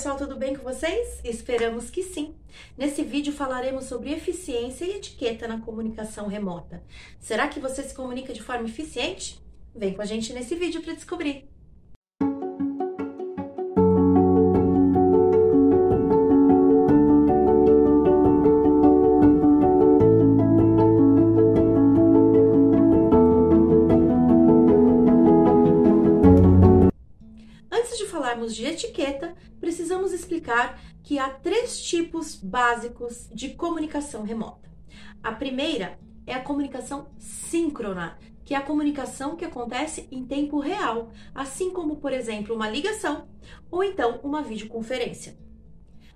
pessoal, tudo bem com vocês? Esperamos que sim. Nesse vídeo falaremos sobre eficiência e etiqueta na comunicação remota. Será que você se comunica de forma eficiente? Vem com a gente nesse vídeo para descobrir. Que há três tipos básicos de comunicação remota. A primeira é a comunicação síncrona, que é a comunicação que acontece em tempo real, assim como, por exemplo, uma ligação ou então uma videoconferência.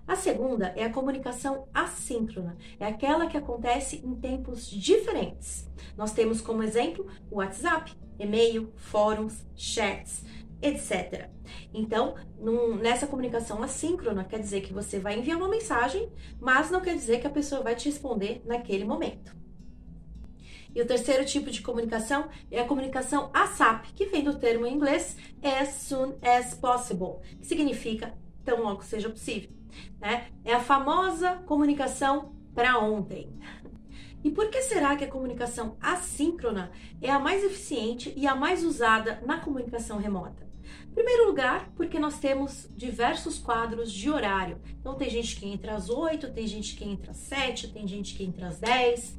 A segunda é a comunicação assíncrona, é aquela que acontece em tempos diferentes. Nós temos como exemplo o WhatsApp, e-mail, fóruns, chats etc. Então, num, nessa comunicação assíncrona, quer dizer que você vai enviar uma mensagem, mas não quer dizer que a pessoa vai te responder naquele momento. E o terceiro tipo de comunicação é a comunicação ASAP, que vem do termo em inglês as soon as possible, que significa tão logo seja possível. Né? É a famosa comunicação para ontem. E por que será que a comunicação assíncrona é a mais eficiente e a mais usada na comunicação remota? Primeiro lugar, porque nós temos diversos quadros de horário. Então, tem gente que entra às 8, tem gente que entra às 7, tem gente que entra às 10,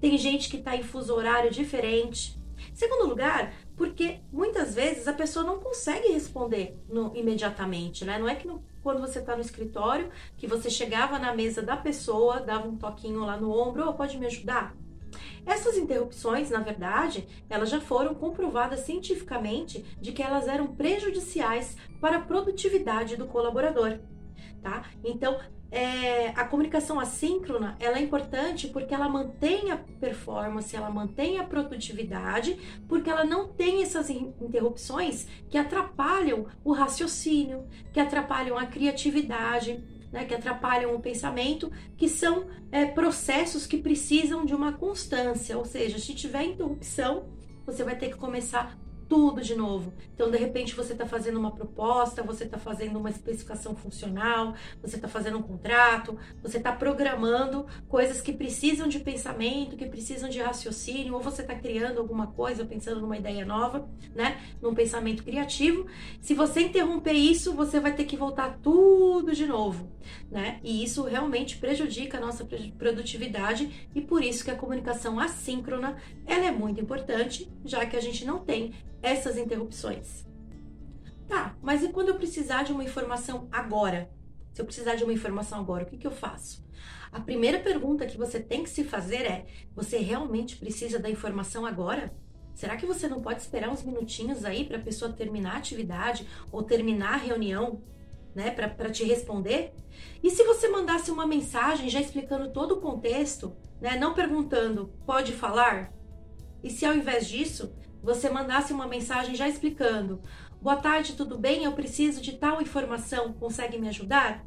tem gente que está em fuso horário diferente. Segundo lugar, porque muitas vezes a pessoa não consegue responder no, imediatamente, né? Não é que no, quando você está no escritório, que você chegava na mesa da pessoa, dava um toquinho lá no ombro, oh, pode me ajudar? Essas interrupções, na verdade, elas já foram comprovadas cientificamente de que elas eram prejudiciais para a produtividade do colaborador. Tá? Então, é, a comunicação assíncrona ela é importante porque ela mantém a performance, ela mantém a produtividade, porque ela não tem essas interrupções que atrapalham o raciocínio, que atrapalham a criatividade né, que atrapalham o pensamento, que são é, processos que precisam de uma constância, ou seja, se tiver interrupção, você vai ter que começar tudo de novo. Então, de repente, você está fazendo uma proposta, você está fazendo uma especificação funcional, você está fazendo um contrato, você está programando coisas que precisam de pensamento, que precisam de raciocínio, ou você está criando alguma coisa, pensando numa ideia nova, né? Num pensamento criativo. Se você interromper isso, você vai ter que voltar tudo de novo, né? E isso realmente prejudica a nossa produtividade e por isso que a comunicação assíncrona ela é muito importante, já que a gente não tem essas interrupções. Tá, mas e quando eu precisar de uma informação agora? Se eu precisar de uma informação agora, o que, que eu faço? A primeira pergunta que você tem que se fazer é: você realmente precisa da informação agora? Será que você não pode esperar uns minutinhos aí para a pessoa terminar a atividade ou terminar a reunião, né, para te responder? E se você mandasse uma mensagem já explicando todo o contexto, né, não perguntando, pode falar? E se ao invés disso, você mandasse uma mensagem já explicando: Boa tarde, tudo bem? Eu preciso de tal informação, consegue me ajudar?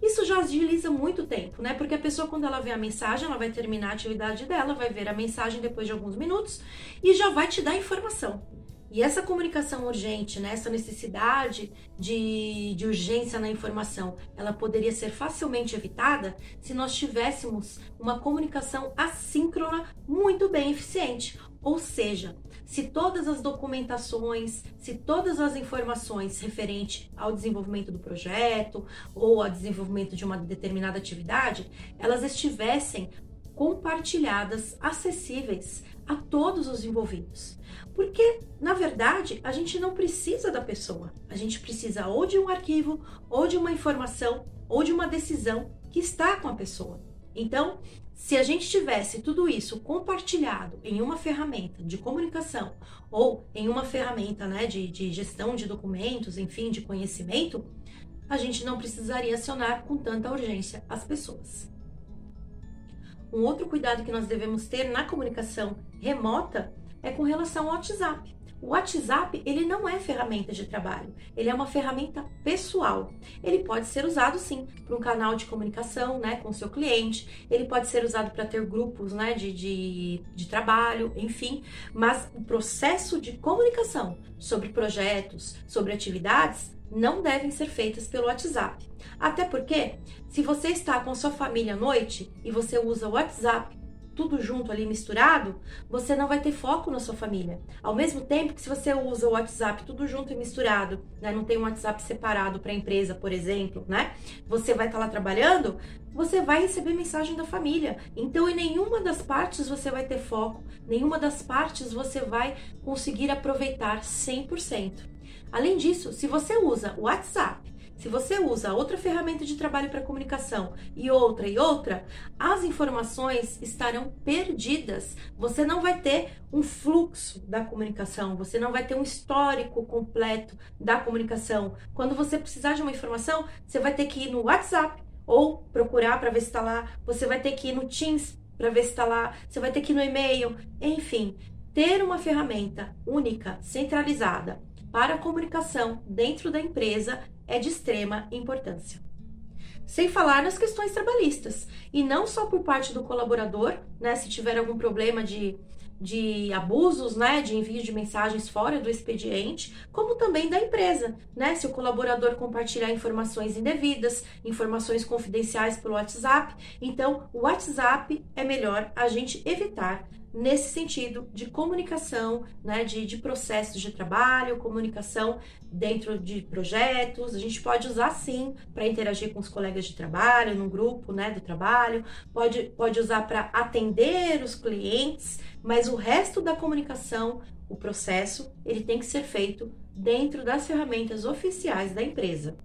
Isso já agiliza muito tempo, né? Porque a pessoa, quando ela vê a mensagem, ela vai terminar a atividade dela, vai ver a mensagem depois de alguns minutos e já vai te dar informação. E essa comunicação urgente, né, essa necessidade de, de urgência na informação, ela poderia ser facilmente evitada se nós tivéssemos uma comunicação assíncrona muito bem eficiente. Ou seja, se todas as documentações, se todas as informações referentes ao desenvolvimento do projeto ou ao desenvolvimento de uma determinada atividade, elas estivessem compartilhadas, acessíveis a todos os envolvidos. Porque, na verdade, a gente não precisa da pessoa. A gente precisa ou de um arquivo, ou de uma informação, ou de uma decisão que está com a pessoa. Então, se a gente tivesse tudo isso compartilhado em uma ferramenta de comunicação ou em uma ferramenta né, de, de gestão de documentos, enfim, de conhecimento, a gente não precisaria acionar com tanta urgência as pessoas. Um outro cuidado que nós devemos ter na comunicação remota é com relação ao WhatsApp. O WhatsApp, ele não é ferramenta de trabalho, ele é uma ferramenta pessoal. Ele pode ser usado sim para um canal de comunicação, né, com seu cliente, ele pode ser usado para ter grupos, né, de, de, de trabalho, enfim, mas o processo de comunicação sobre projetos, sobre atividades, não devem ser feitas pelo WhatsApp. Até porque, se você está com sua família à noite e você usa o WhatsApp tudo junto ali misturado, você não vai ter foco na sua família. Ao mesmo tempo que se você usa o WhatsApp tudo junto e misturado, né, não tem um WhatsApp separado para a empresa, por exemplo, né? Você vai estar tá lá trabalhando, você vai receber mensagem da família. Então, em nenhuma das partes você vai ter foco, nenhuma das partes você vai conseguir aproveitar 100%. Além disso, se você usa o WhatsApp se você usa outra ferramenta de trabalho para comunicação e outra e outra, as informações estarão perdidas. Você não vai ter um fluxo da comunicação, você não vai ter um histórico completo da comunicação. Quando você precisar de uma informação, você vai ter que ir no WhatsApp ou procurar para ver se está lá, você vai ter que ir no Teams para ver se está lá, você vai ter que ir no e-mail, enfim, ter uma ferramenta única, centralizada para a comunicação dentro da empresa é de extrema importância. Sem falar nas questões trabalhistas, e não só por parte do colaborador, né, se tiver algum problema de, de abusos, né, de envio de mensagens fora do expediente, como também da empresa, né, se o colaborador compartilhar informações indevidas, informações confidenciais pelo WhatsApp, então o WhatsApp é melhor a gente evitar nesse sentido de comunicação, né, de, de processos de trabalho, comunicação dentro de projetos. A gente pode usar sim para interagir com os colegas de trabalho, no grupo né, do trabalho, pode, pode usar para atender os clientes, mas o resto da comunicação, o processo, ele tem que ser feito dentro das ferramentas oficiais da empresa.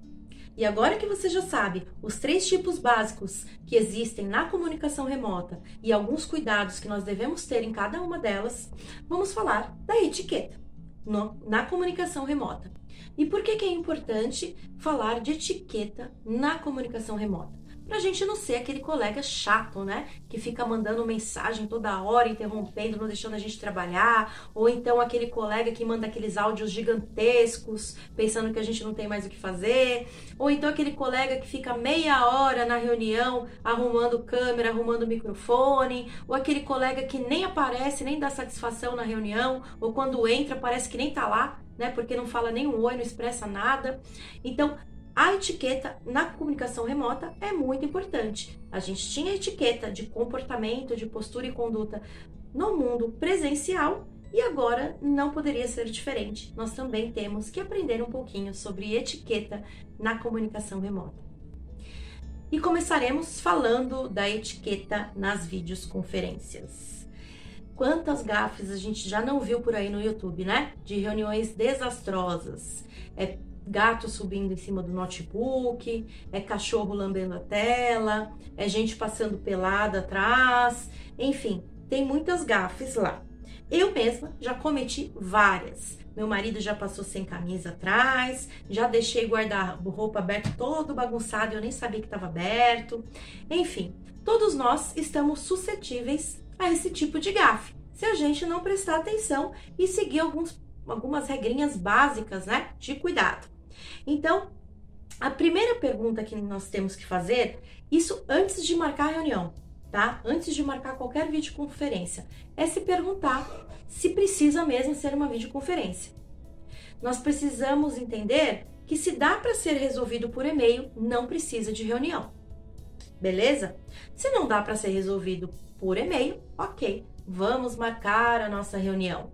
E agora que você já sabe os três tipos básicos que existem na comunicação remota e alguns cuidados que nós devemos ter em cada uma delas, vamos falar da etiqueta no, na comunicação remota. E por que, que é importante falar de etiqueta na comunicação remota? Pra gente não ser aquele colega chato, né? Que fica mandando mensagem toda hora, interrompendo, não deixando a gente trabalhar, ou então aquele colega que manda aqueles áudios gigantescos, pensando que a gente não tem mais o que fazer, ou então aquele colega que fica meia hora na reunião arrumando câmera, arrumando microfone, ou aquele colega que nem aparece, nem dá satisfação na reunião, ou quando entra parece que nem tá lá, né? Porque não fala nem um oi, não expressa nada. Então, a etiqueta na comunicação remota é muito importante. A gente tinha etiqueta de comportamento, de postura e conduta no mundo presencial e agora não poderia ser diferente. Nós também temos que aprender um pouquinho sobre etiqueta na comunicação remota. E começaremos falando da etiqueta nas videoconferências. Quantas gafes a gente já não viu por aí no YouTube, né? De reuniões desastrosas. É gato subindo em cima do notebook, é cachorro lambendo a tela, é gente passando pelada atrás, enfim, tem muitas gafes lá. Eu mesma já cometi várias. Meu marido já passou sem camisa atrás, já deixei guardar roupa aberto todo bagunçado, eu nem sabia que estava aberto. Enfim, todos nós estamos suscetíveis a esse tipo de gafe, se a gente não prestar atenção e seguir alguns, algumas regrinhas básicas, né, de cuidado. Então, a primeira pergunta que nós temos que fazer, isso antes de marcar a reunião, tá? Antes de marcar qualquer videoconferência, é se perguntar se precisa mesmo ser uma videoconferência. Nós precisamos entender que se dá para ser resolvido por e-mail, não precisa de reunião. Beleza? Se não dá para ser resolvido por e-mail, ok, vamos marcar a nossa reunião.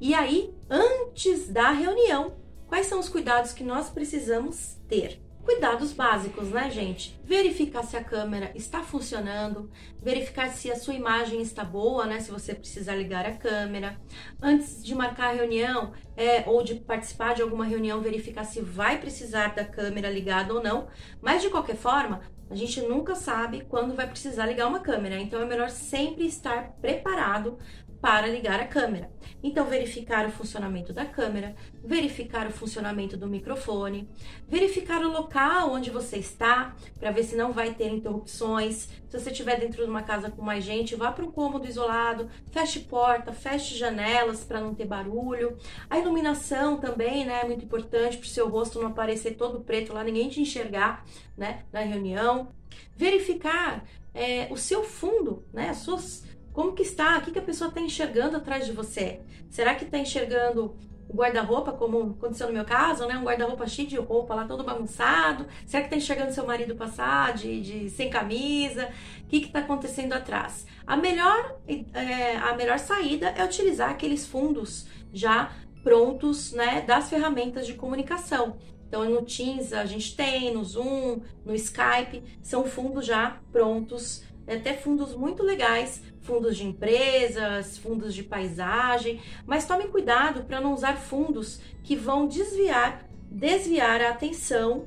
E aí, antes da reunião, Quais são os cuidados que nós precisamos ter? Cuidados básicos, né, gente? Verificar se a câmera está funcionando, verificar se a sua imagem está boa, né? Se você precisar ligar a câmera. Antes de marcar a reunião é, ou de participar de alguma reunião, verificar se vai precisar da câmera ligada ou não. Mas de qualquer forma, a gente nunca sabe quando vai precisar ligar uma câmera, então é melhor sempre estar preparado para ligar a câmera. Então, verificar o funcionamento da câmera, verificar o funcionamento do microfone, verificar o local onde você está, para ver se não vai ter interrupções. Se você estiver dentro de uma casa com mais gente, vá para um cômodo isolado, feche porta, feche janelas para não ter barulho. Aí iluminação também, né, é muito importante para o seu rosto não aparecer todo preto lá, ninguém te enxergar, né, na reunião. Verificar é, o seu fundo, né, as suas, como que está, o que, que a pessoa está enxergando atrás de você. Será que está enxergando o guarda-roupa, como aconteceu no meu caso, né? Um guarda-roupa cheio de roupa lá, todo bagunçado. Será que tá enxergando seu marido passar de, de sem camisa? O que que tá acontecendo atrás? A melhor, é, a melhor saída é utilizar aqueles fundos já prontos, né? Das ferramentas de comunicação. Então, no Teams a gente tem, no Zoom, no Skype, são fundos já prontos, até fundos muito legais fundos de empresas, fundos de paisagem, mas tome cuidado para não usar fundos que vão desviar, desviar a atenção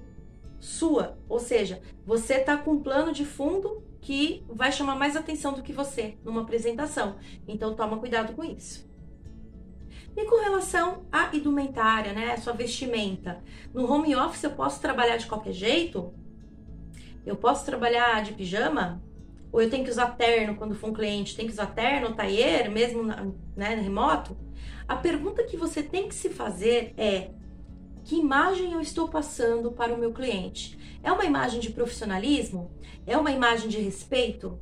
sua. Ou seja, você está com um plano de fundo que vai chamar mais atenção do que você numa apresentação. Então toma cuidado com isso. E com relação à indumentária, né, sua vestimenta, no home office eu posso trabalhar de qualquer jeito? Eu posso trabalhar de pijama? Ou eu tenho que usar terno quando for um cliente, tem que usar terno, taier, mesmo né, remoto? A pergunta que você tem que se fazer é: que imagem eu estou passando para o meu cliente? É uma imagem de profissionalismo? É uma imagem de respeito?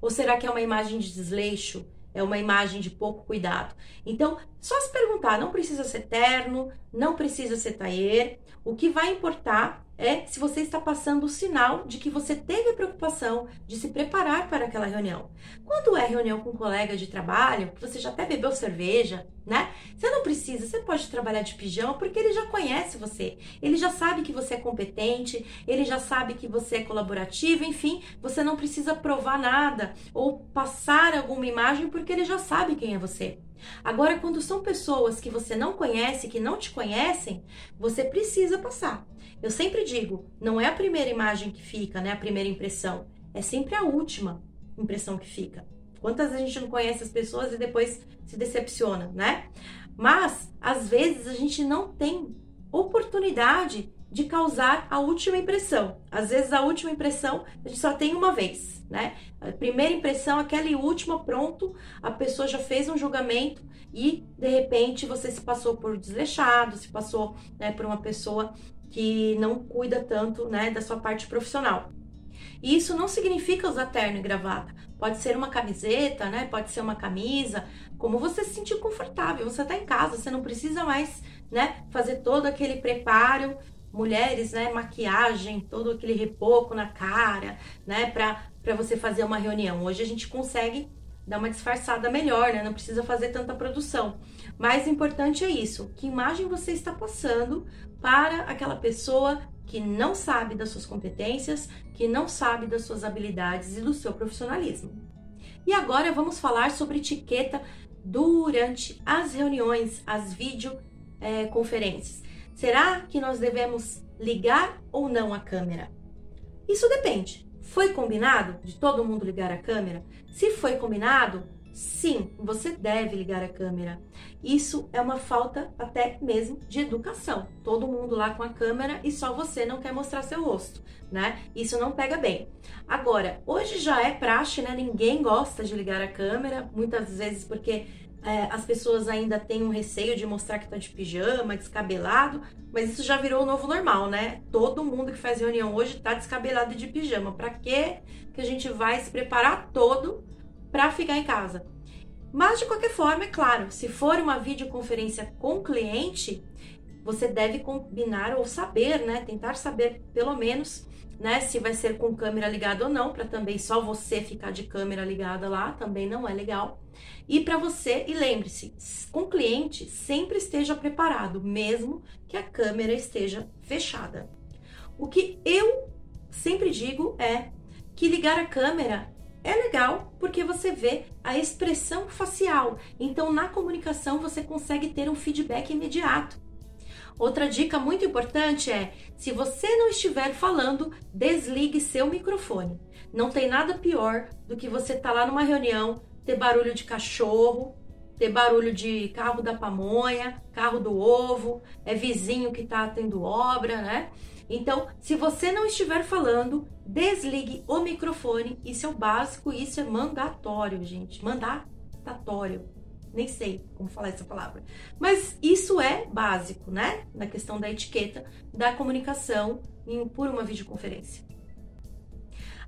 Ou será que é uma imagem de desleixo? É uma imagem de pouco cuidado? Então, só se perguntar, não precisa ser terno, não precisa ser taier. O que vai importar é se você está passando o sinal de que você teve preocupação de se preparar para aquela reunião. Quando é reunião com um colega de trabalho, que você já até bebeu cerveja, né? Você não precisa, você pode trabalhar de pijama porque ele já conhece você. Ele já sabe que você é competente, ele já sabe que você é colaborativo, enfim, você não precisa provar nada ou passar alguma imagem porque ele já sabe quem é você. Agora, quando são pessoas que você não conhece, que não te conhecem, você precisa passar. Eu sempre digo, não é a primeira imagem que fica, né? A primeira impressão. É sempre a última impressão que fica. Quantas a gente não conhece as pessoas e depois se decepciona, né? Mas, às vezes, a gente não tem oportunidade de causar a última impressão. Às vezes, a última impressão a gente só tem uma vez, né? A primeira impressão, aquela e última, pronto, a pessoa já fez um julgamento e, de repente, você se passou por desleixado, se passou né, por uma pessoa que não cuida tanto né, da sua parte profissional. E isso não significa usar terno e gravata. Pode ser uma camiseta, né? Pode ser uma camisa, como você se sentir confortável. Você está em casa, você não precisa mais, né, fazer todo aquele preparo. Mulheres, né, maquiagem, todo aquele repoco na cara, né, para para você fazer uma reunião. Hoje a gente consegue dar uma disfarçada melhor, né? Não precisa fazer tanta produção. Mais importante é isso: que imagem você está passando para aquela pessoa que não sabe das suas competências, que não sabe das suas habilidades e do seu profissionalismo. E agora vamos falar sobre etiqueta durante as reuniões, as videoconferências. Será que nós devemos ligar ou não a câmera? Isso depende. Foi combinado de todo mundo ligar a câmera? Se foi combinado, sim, você deve ligar a câmera. Isso é uma falta até mesmo de educação. Todo mundo lá com a câmera e só você não quer mostrar seu rosto, né? Isso não pega bem. Agora, hoje já é praxe, né? Ninguém gosta de ligar a câmera, muitas vezes porque é, as pessoas ainda têm um receio de mostrar que tá de pijama, descabelado, mas isso já virou o novo normal, né? Todo mundo que faz reunião hoje tá descabelado de pijama. Para que que a gente vai se preparar todo para ficar em casa? Mas de qualquer forma, é claro, se for uma videoconferência com cliente, você deve combinar ou saber, né? Tentar saber pelo menos né? Se vai ser com câmera ligada ou não, para também só você ficar de câmera ligada lá, também não é legal. E para você, e lembre-se, com cliente, sempre esteja preparado, mesmo que a câmera esteja fechada. O que eu sempre digo é que ligar a câmera é legal porque você vê a expressão facial. Então, na comunicação, você consegue ter um feedback imediato. Outra dica muito importante é: se você não estiver falando, desligue seu microfone. Não tem nada pior do que você estar tá lá numa reunião, ter barulho de cachorro, ter barulho de carro da pamonha, carro do ovo, é vizinho que está tendo obra, né? Então, se você não estiver falando, desligue o microfone. Isso é o básico, isso é mandatório, gente. Mandatório. nem sei como falar essa palavra. Mas isso é básico, né? Na questão da etiqueta da comunicação em, por uma videoconferência.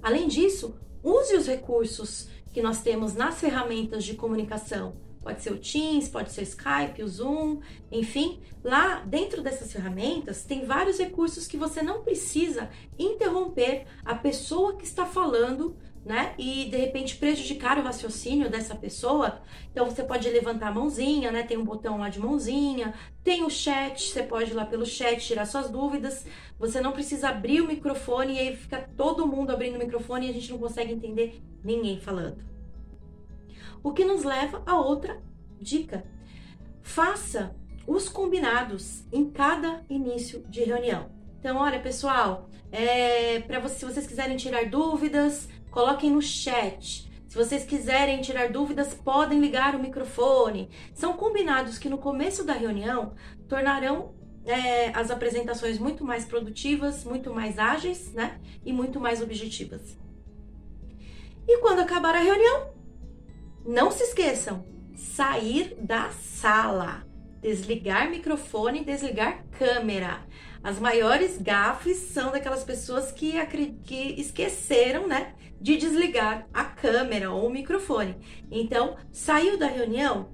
Além disso, use os recursos que nós temos nas ferramentas de comunicação. Pode ser o Teams, pode ser o Skype, o Zoom, enfim. Lá dentro dessas ferramentas tem vários recursos que você não precisa interromper a pessoa que está falando né? E de repente prejudicar o raciocínio dessa pessoa. Então você pode levantar a mãozinha, né? Tem um botão lá de mãozinha, tem o chat, você pode ir lá pelo chat tirar suas dúvidas. Você não precisa abrir o microfone e aí fica todo mundo abrindo o microfone e a gente não consegue entender ninguém falando. O que nos leva a outra dica. Faça os combinados em cada início de reunião. Então, olha, pessoal, é, para você, se vocês quiserem tirar dúvidas, coloquem no chat. Se vocês quiserem tirar dúvidas, podem ligar o microfone. São combinados que no começo da reunião tornarão é, as apresentações muito mais produtivas, muito mais ágeis, né? E muito mais objetivas. E quando acabar a reunião, não se esqueçam, sair da sala, desligar microfone, desligar câmera. As maiores gafes são daquelas pessoas que, que esqueceram, né, de desligar a câmera ou o microfone. Então, saiu da reunião,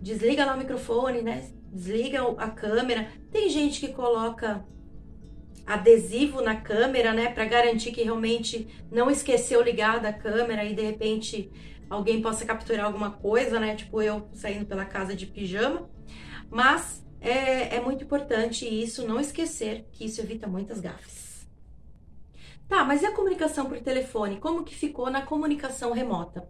desliga lá o microfone, né? Desliga a câmera. Tem gente que coloca adesivo na câmera, né, para garantir que realmente não esqueceu ligada a câmera e de repente alguém possa capturar alguma coisa, né? Tipo eu saindo pela casa de pijama. Mas é, é muito importante isso, não esquecer que isso evita muitas gafes. Tá, mas e a comunicação por telefone? Como que ficou na comunicação remota?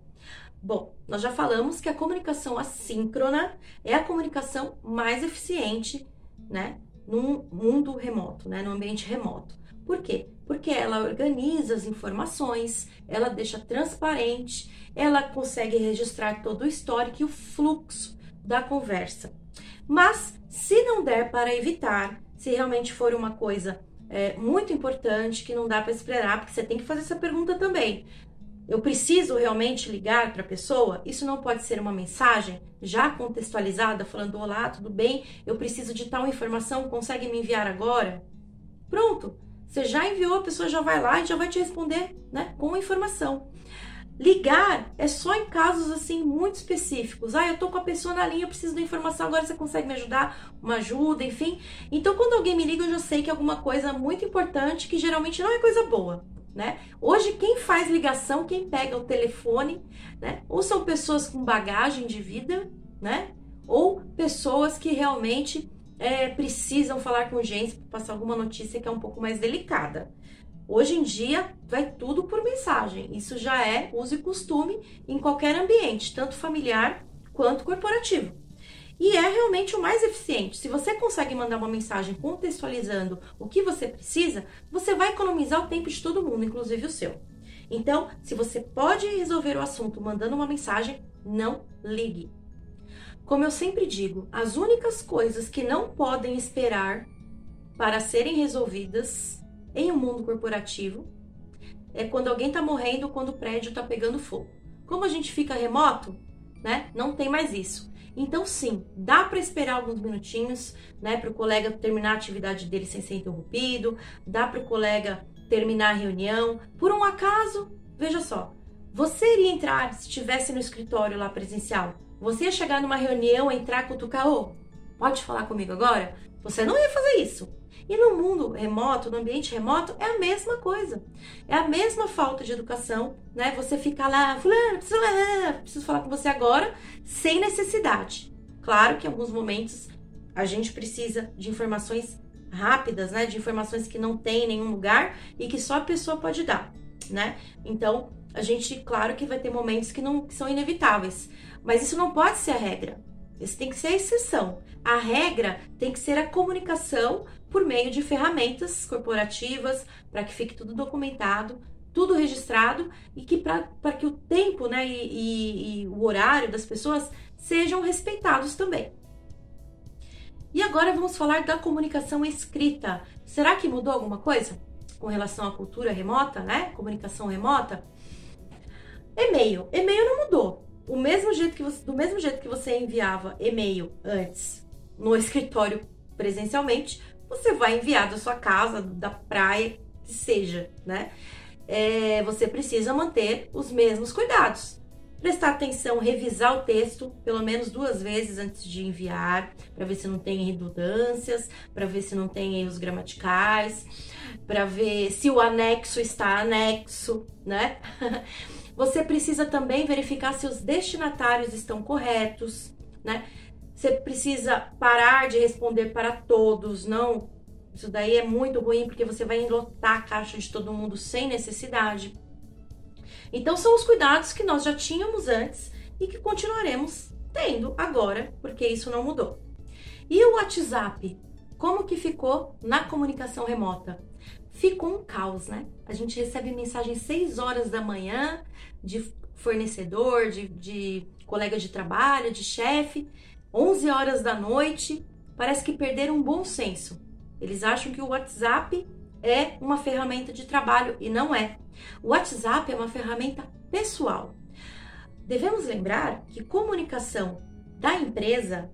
Bom, nós já falamos que a comunicação assíncrona é a comunicação mais eficiente, né, no mundo remoto, né, no ambiente remoto. Por quê? Porque ela organiza as informações, ela deixa transparente, ela consegue registrar todo o histórico e o fluxo da conversa. Mas se não der para evitar, se realmente for uma coisa é, muito importante que não dá para esperar, porque você tem que fazer essa pergunta também. Eu preciso realmente ligar para a pessoa? Isso não pode ser uma mensagem já contextualizada, falando: Olá, tudo bem? Eu preciso de tal informação, consegue me enviar agora? Pronto, você já enviou, a pessoa já vai lá e já vai te responder né, com informação. Ligar é só em casos assim muito específicos. Ah, eu tô com a pessoa na linha, eu preciso da informação, agora você consegue me ajudar? Uma ajuda, enfim. Então, quando alguém me liga, eu já sei que é alguma coisa muito importante que geralmente não é coisa boa. Né? Hoje quem faz ligação, quem pega o telefone, né? Ou são pessoas com bagagem de vida, né? Ou pessoas que realmente é, precisam falar com gente para passar alguma notícia que é um pouco mais delicada. Hoje em dia, vai tudo por mensagem. Isso já é uso e costume em qualquer ambiente, tanto familiar quanto corporativo. E é realmente o mais eficiente. Se você consegue mandar uma mensagem contextualizando o que você precisa, você vai economizar o tempo de todo mundo, inclusive o seu. Então, se você pode resolver o assunto mandando uma mensagem, não ligue. Como eu sempre digo, as únicas coisas que não podem esperar para serem resolvidas em um mundo corporativo é quando alguém está morrendo, quando o prédio está pegando fogo. Como a gente fica remoto, né? Não tem mais isso. Então, sim, dá para esperar alguns minutinhos, né, para o colega terminar a atividade dele sem ser interrompido, dá para o colega terminar a reunião. Por um acaso, veja só, você iria entrar se estivesse no escritório lá presencial? Você chegar numa reunião, entrar, cutucar, ô, pode falar comigo agora? Você não ia fazer isso. E no mundo remoto, no ambiente remoto, é a mesma coisa. É a mesma falta de educação, né? Você ficar lá, fulano, preciso, preciso falar com você agora, sem necessidade. Claro que em alguns momentos a gente precisa de informações rápidas, né? De informações que não tem em nenhum lugar e que só a pessoa pode dar, né? Então, a gente, claro que vai ter momentos que não que são inevitáveis, mas isso não pode ser a regra. Isso tem que ser a exceção. A regra tem que ser a comunicação por meio de ferramentas corporativas, para que fique tudo documentado, tudo registrado e que para que o tempo né, e, e, e o horário das pessoas sejam respeitados também. E agora vamos falar da comunicação escrita. Será que mudou alguma coisa com relação à cultura remota, né? Comunicação remota? E-mail. E-mail não mudou. O mesmo jeito que você, do mesmo jeito que você enviava e-mail antes no escritório presencialmente, você vai enviar da sua casa, da praia, que seja, né? É, você precisa manter os mesmos cuidados prestar atenção, revisar o texto pelo menos duas vezes antes de enviar, para ver se não tem redundâncias, para ver se não tem erros gramaticais, para ver se o anexo está anexo, né? Você precisa também verificar se os destinatários estão corretos, né? Você precisa parar de responder para todos, não. Isso daí é muito ruim porque você vai enlotar a caixa de todo mundo sem necessidade. Então são os cuidados que nós já tínhamos antes e que continuaremos tendo agora, porque isso não mudou. E o WhatsApp, como que ficou na comunicação remota? Ficou um caos, né? A gente recebe mensagem 6 horas da manhã de fornecedor, de, de colega de trabalho, de chefe, 11 horas da noite. Parece que perderam um bom senso. Eles acham que o WhatsApp é uma ferramenta de trabalho e não é. O WhatsApp é uma ferramenta pessoal. Devemos lembrar que comunicação da empresa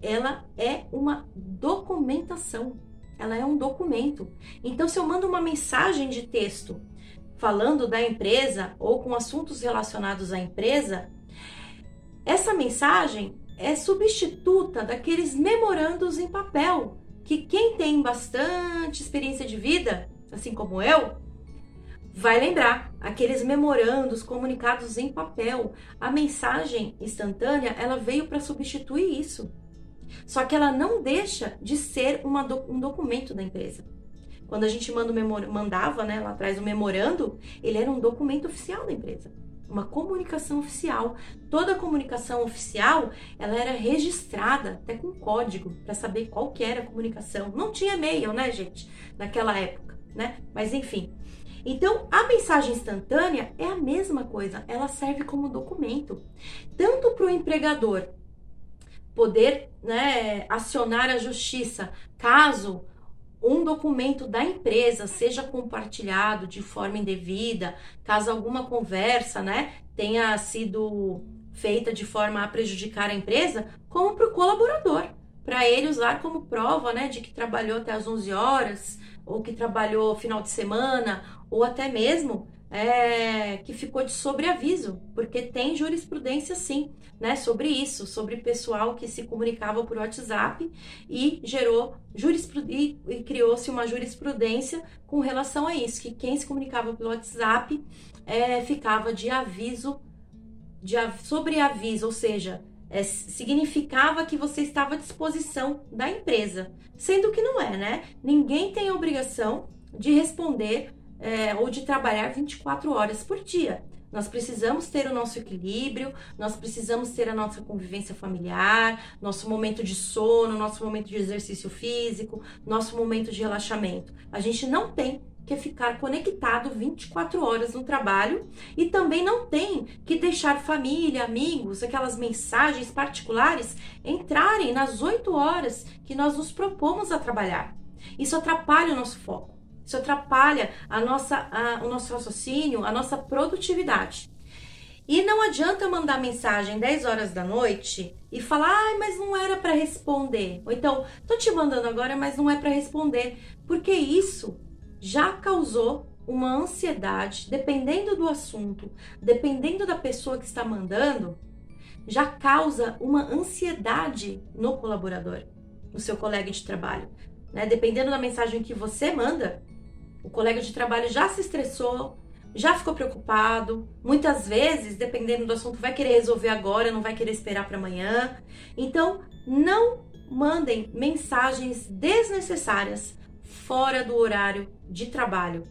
ela é uma documentação, ela é um documento. Então, se eu mando uma mensagem de texto falando da empresa ou com assuntos relacionados à empresa, essa mensagem é substituta daqueles memorandos em papel que quem tem bastante experiência de vida, assim como eu, vai lembrar aqueles memorandos comunicados em papel. A mensagem instantânea, ela veio para substituir isso. Só que ela não deixa de ser uma, um documento da empresa. Quando a gente manda mandava, né, lá atrás o memorando, ele era um documento oficial da empresa uma comunicação oficial. Toda comunicação oficial, ela era registrada até com código para saber qual que era a comunicação. Não tinha e-mail, né, gente, naquela época, né? Mas enfim. Então, a mensagem instantânea é a mesma coisa, ela serve como documento, tanto para o empregador poder né, acionar a justiça caso um documento da empresa seja compartilhado de forma indevida, caso alguma conversa, né, tenha sido feita de forma a prejudicar a empresa, como para o colaborador, para ele usar como prova, né, de que trabalhou até as 11 horas, ou que trabalhou final de semana, ou até mesmo é, que ficou de sobreaviso, porque tem jurisprudência sim, né, sobre isso, sobre pessoal que se comunicava por WhatsApp e gerou jurisprudência e criou-se uma jurisprudência com relação a isso, que quem se comunicava pelo WhatsApp é, ficava de aviso, de sobreaviso, ou seja, é, significava que você estava à disposição da empresa, sendo que não é, né? Ninguém tem a obrigação de responder é, ou de trabalhar 24 horas por dia. Nós precisamos ter o nosso equilíbrio, nós precisamos ter a nossa convivência familiar, nosso momento de sono, nosso momento de exercício físico, nosso momento de relaxamento. A gente não tem que ficar conectado 24 horas no trabalho e também não tem que deixar família, amigos, aquelas mensagens particulares entrarem nas 8 horas que nós nos propomos a trabalhar. Isso atrapalha o nosso foco. Isso atrapalha a nossa, a, o nosso raciocínio, a nossa produtividade. E não adianta mandar mensagem 10 horas da noite e falar, ah, mas não era para responder. Ou então, tô te mandando agora, mas não é para responder. Porque isso já causou uma ansiedade, dependendo do assunto, dependendo da pessoa que está mandando, já causa uma ansiedade no colaborador, no seu colega de trabalho. Né? Dependendo da mensagem que você manda, o colega de trabalho já se estressou, já ficou preocupado. Muitas vezes, dependendo do assunto, vai querer resolver agora, não vai querer esperar para amanhã. Então, não mandem mensagens desnecessárias fora do horário de trabalho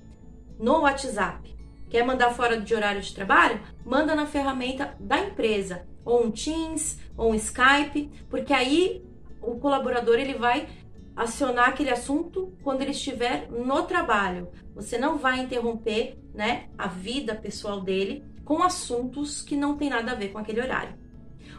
no WhatsApp. Quer mandar fora de horário de trabalho? Manda na ferramenta da empresa, ou um Teams, ou um Skype, porque aí o colaborador ele vai acionar aquele assunto quando ele estiver no trabalho. Você não vai interromper, né, a vida pessoal dele com assuntos que não tem nada a ver com aquele horário.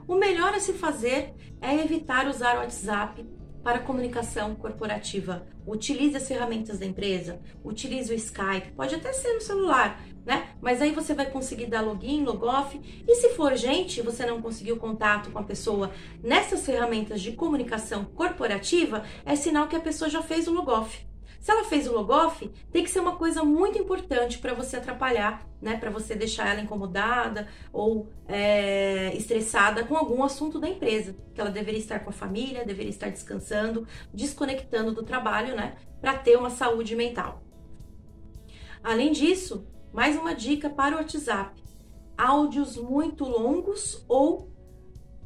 O melhor a se fazer é evitar usar o WhatsApp para comunicação corporativa. Utilize as ferramentas da empresa, utilize o Skype, pode até ser no celular, né? Mas aí você vai conseguir dar login, logoff. E se for gente, você não conseguiu contato com a pessoa nessas ferramentas de comunicação corporativa, é sinal que a pessoa já fez o logoff. Se ela fez o logoff, tem que ser uma coisa muito importante para você atrapalhar, né? Para você deixar ela incomodada ou é, estressada com algum assunto da empresa. Que ela deveria estar com a família, deveria estar descansando, desconectando do trabalho, né? Para ter uma saúde mental. Além disso, mais uma dica para o WhatsApp: áudios muito longos ou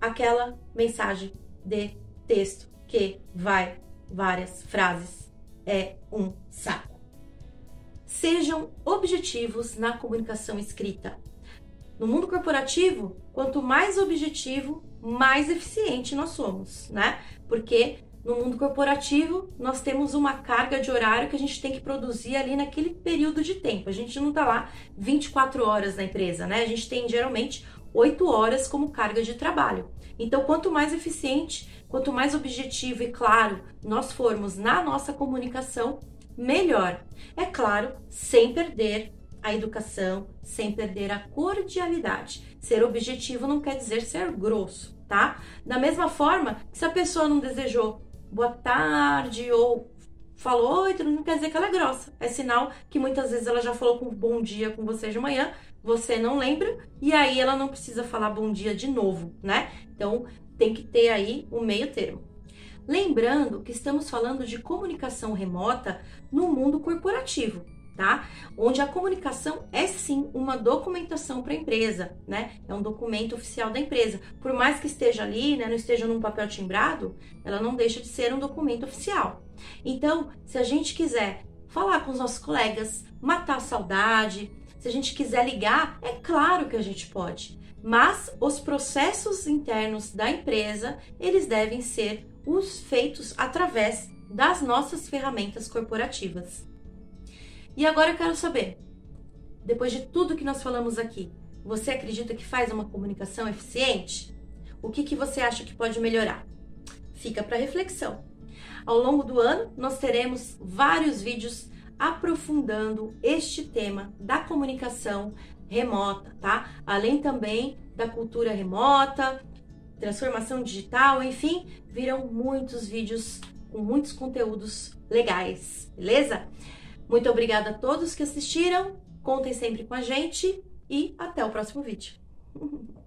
aquela mensagem de texto que vai várias frases é um saco. Sejam objetivos na comunicação escrita. No mundo corporativo, quanto mais objetivo, mais eficiente nós somos, né? Porque no mundo corporativo, nós temos uma carga de horário que a gente tem que produzir ali naquele período de tempo. A gente não tá lá 24 horas na empresa, né? A gente tem geralmente 8 horas como carga de trabalho. Então, quanto mais eficiente, quanto mais objetivo e claro nós formos na nossa comunicação, melhor. É claro, sem perder a educação, sem perder a cordialidade. Ser objetivo não quer dizer ser grosso, tá? Da mesma forma, se a pessoa não desejou boa tarde ou falou oi, não quer dizer que ela é grossa. É sinal que muitas vezes ela já falou com bom dia com você de manhã, você não lembra e aí ela não precisa falar bom dia de novo, né? Então tem que ter aí o um meio termo. Lembrando que estamos falando de comunicação remota no mundo corporativo, tá? Onde a comunicação é sim uma documentação para a empresa, né? É um documento oficial da empresa. Por mais que esteja ali, né, não esteja num papel timbrado, ela não deixa de ser um documento oficial. Então, se a gente quiser falar com os nossos colegas, matar a saudade, se a gente quiser ligar, é claro que a gente pode. Mas os processos internos da empresa, eles devem ser os feitos através das nossas ferramentas corporativas. E agora eu quero saber, depois de tudo que nós falamos aqui, você acredita que faz uma comunicação eficiente? O que, que você acha que pode melhorar? Fica para reflexão. Ao longo do ano, nós teremos vários vídeos aprofundando este tema da comunicação remota, tá? Além também da cultura remota, transformação digital, enfim, virão muitos vídeos com muitos conteúdos legais, beleza? Muito obrigada a todos que assistiram, contem sempre com a gente e até o próximo vídeo.